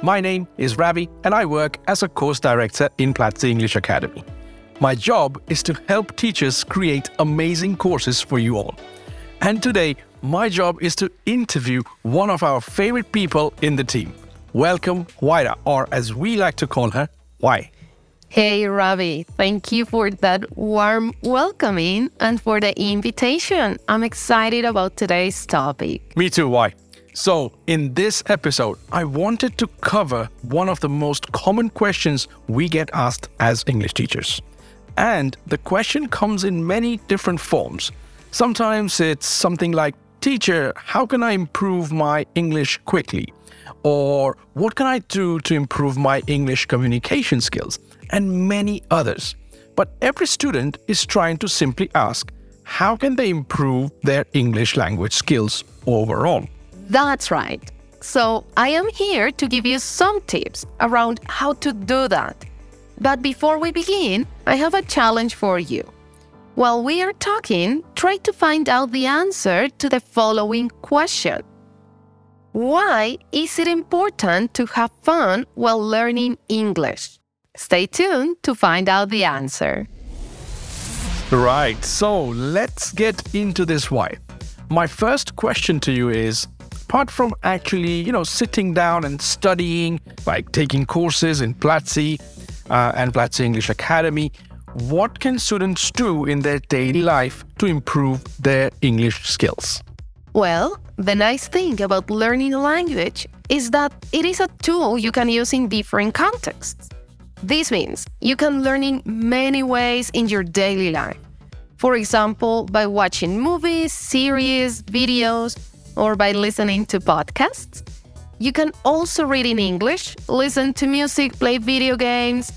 My name is Ravee, and I work as a course director in Platzi English Academy. My job is to help teachers create amazing courses for you all. And today, my job is to interview one of our favorite people in the team. Welcome, Huayra, or as we like to call her, Wai. Hey, Ravee. Thank you for that warm welcoming and for the invitation. I'm excited about today's topic. Me too, Wai. So, in this episode, I wanted to cover one of the most common questions we get asked as English teachers. And the question comes in many different forms. Sometimes it's something like, Teacher, how can I improve my English quickly? Or what can I do to improve my English communication skills? And many others. But every student is trying to simply ask, how can they improve their English language skills overall? That's right. So, I am here to give you some tips around how to do that. But before we begin, I have a challenge for you. While we are talking, try to find out the answer to the following question Why is it important to have fun while learning English? Stay tuned to find out the answer. Right, so let's get into this why. My first question to you is apart from actually, you know, sitting down and studying, like taking courses in Platzi uh, and Platzi English Academy, what can students do in their daily life to improve their English skills? Well, the nice thing about learning a language is that it is a tool you can use in different contexts. This means you can learn in many ways in your daily life. For example, by watching movies, series, videos, or by listening to podcasts. You can also read in English, listen to music, play video games,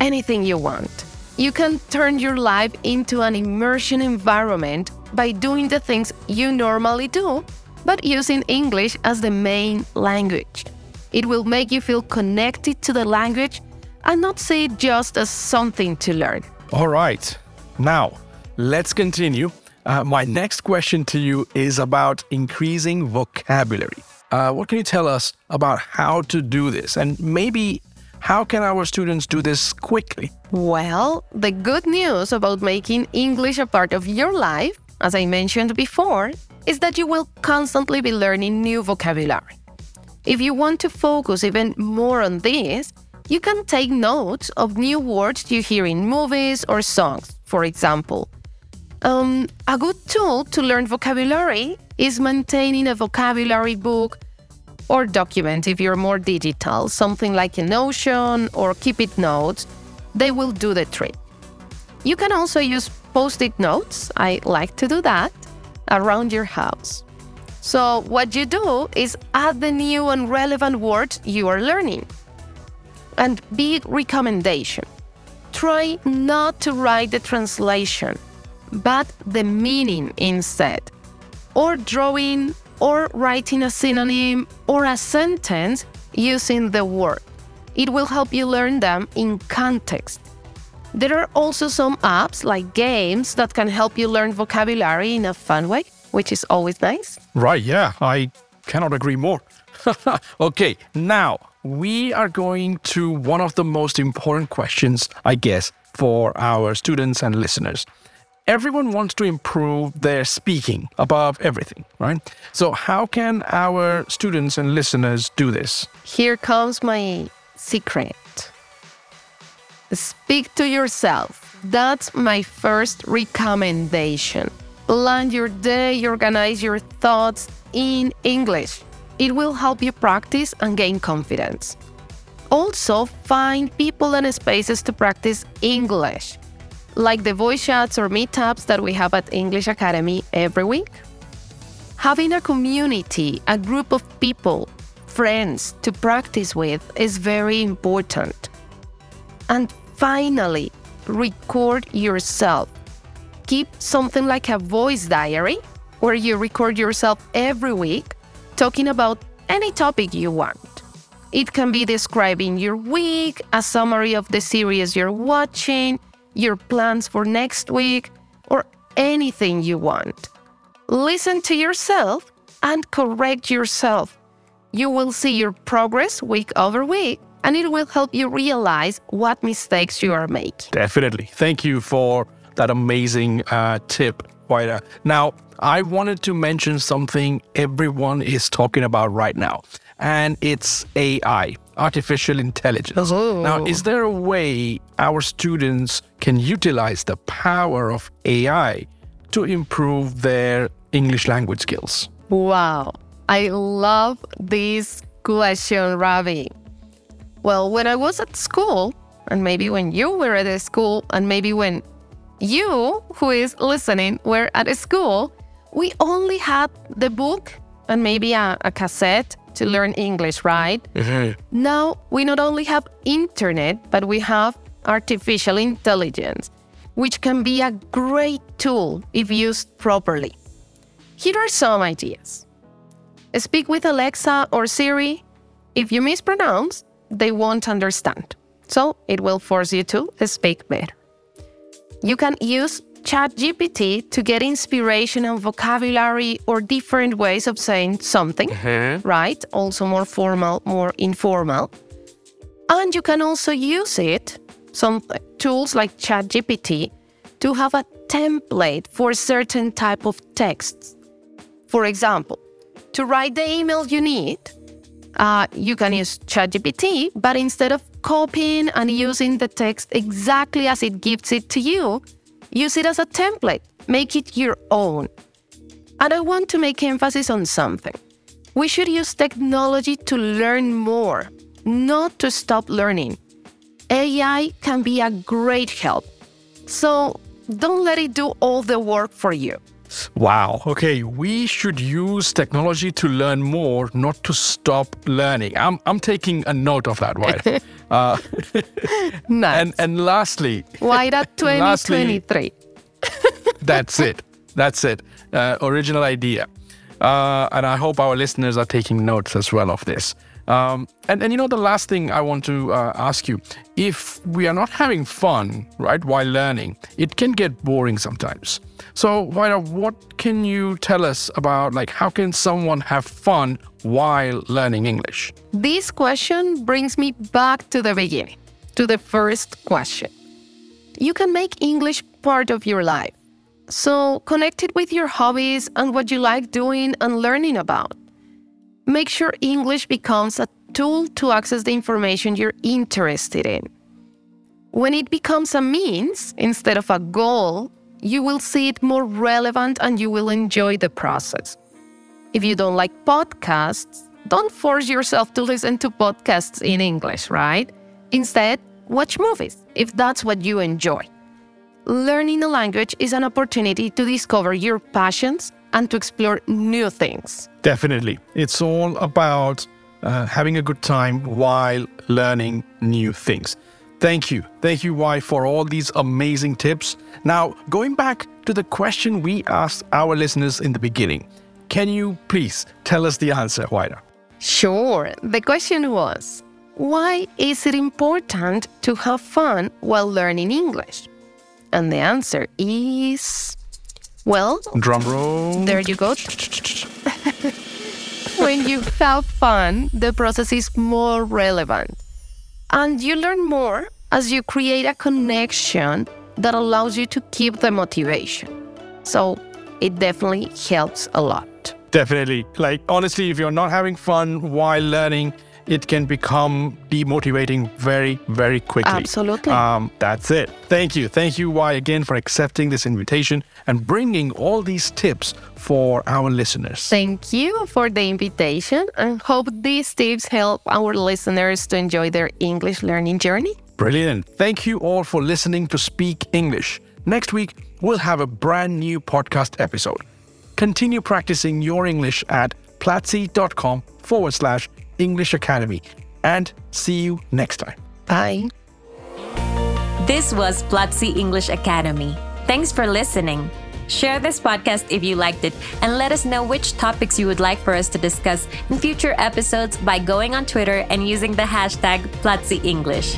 anything you want. You can turn your life into an immersion environment by doing the things you normally do, but using English as the main language. It will make you feel connected to the language and not see it just as something to learn. All right. Now, let's continue uh, my next question to you is about increasing vocabulary. Uh, what can you tell us about how to do this? And maybe how can our students do this quickly? Well, the good news about making English a part of your life, as I mentioned before, is that you will constantly be learning new vocabulary. If you want to focus even more on this, you can take notes of new words you hear in movies or songs, for example. Um, a good tool to learn vocabulary is maintaining a vocabulary book or document if you're more digital, something like a Notion or Keep It Notes. They will do the trick. You can also use post it notes, I like to do that, around your house. So, what you do is add the new and relevant words you are learning. And big recommendation try not to write the translation but the meaning instead. Or drawing or writing a synonym or a sentence using the word. It will help you learn them in context. There are also some apps like games that can help you learn vocabulary in a fun way, which is always nice. Right, yeah, I cannot agree more. okay, now we are going to one of the most important questions, I guess, for our students and listeners everyone wants to improve their speaking above everything, right? So, how can our students and listeners do this? Here comes my secret speak to yourself. That's my first recommendation. Plan your day, organize your thoughts in English. It will help you practice and gain confidence. Also, find people and spaces to practice English like the voice chats or meetups that we have at English Academy every week. Having a community, a group of people, friends to practice with is very important. And finally, record yourself. Keep something like a voice diary where you record yourself every week talking about any topic you want. It can be describing your week, a summary of the series you're watching, your plans for next week, or anything you want. Listen to yourself and correct yourself. You will see your progress week over week, and it will help you realize what mistakes you are making. Definitely. Thank you for that amazing uh, tip, Huayra. Now, I wanted to mention something everyone is talking about right now, and it's AI, artificial intelligence. Oh. Now, is there a way our students can utilize the power of AI to improve their English language skills? Wow, I love this question, Ravee. Well, when I was at school, and maybe when you were at a school, and maybe when you, who is listening, were at a school, we only had the book and maybe a, a cassette to learn English, right? Mm-hmm. Now we not only have internet, but we have artificial intelligence, which can be a great tool if used properly. Here are some ideas. Speak with Alexa or Siri. If you mispronounce, they won't understand. So it will force you to speak better. You can use ChatGPT to get inspiration and vocabulary or different ways of saying something, right? Also more formal, more informal. And you can also use it, some tools like ChatGPT, to have a template for certain type of texts. For example, to write the email you need, uh, you can use ChatGPT, but instead of copying and using the text exactly as it gives it to you, use it as a template, make it your own. And I want to make emphasis on something. We should use technology to learn more, not to stop learning. AI can be a great help. So don't let it do all the work for you. Wow. Okay, we should use technology to learn more, not to stop learning. I'm, I'm taking a note of that, right? uh, Nice. and and lastly, Why that Lastly- 2023? that's it. That's it. Uh, original idea. Uh, and I hope our listeners are taking notes as well of this. Um, and, and you know, the last thing I want to uh, ask you if we are not having fun, right, while learning, it can get boring sometimes. So, Huayra, what can you tell us about, like, how can someone have fun while learning English? This question brings me back to the beginning, to the first question. You can make English part of your life. So connect it with your hobbies and what you like doing and learning about. Make sure English becomes a tool to access the information you're interested in. When it becomes a means instead of a goal, you will see it more relevant and you will enjoy the process. If you don't like podcasts, don't force yourself to listen to podcasts in English, right? Instead, watch movies if that's what you enjoy. Learning a language is an opportunity to discover your passions and to explore new things. Definitely. It's all about uh, having a good time while learning new things. Thank you. Thank you, Y, for all these amazing tips. Now, going back to the question we asked our listeners in the beginning, can you please tell us the answer, Huayra? Sure, the question was why is it important to have fun while learning English? And the answer is well, Drum roll. there you go. when you have fun, the process is more relevant. And you learn more as you create a connection that allows you to keep the motivation. So it definitely helps a lot. Definitely. Like, honestly, if you're not having fun while learning, it can become demotivating very, very quickly. Absolutely. Um, that's it. Thank you. Thank you, Y, again, for accepting this invitation and bringing all these tips for our listeners. Thank you for the invitation and hope these tips help our listeners to enjoy their English learning journey. Brilliant. Thank you all for listening to Speak English. Next week, we'll have a brand new podcast episode. Continue practicing your English at platzi.com forward slash English Academy. And see you next time. Bye. This was Platzi English Academy. Thanks for listening. Share this podcast if you liked it and let us know which topics you would like for us to discuss in future episodes by going on Twitter and using the hashtag Platzi English.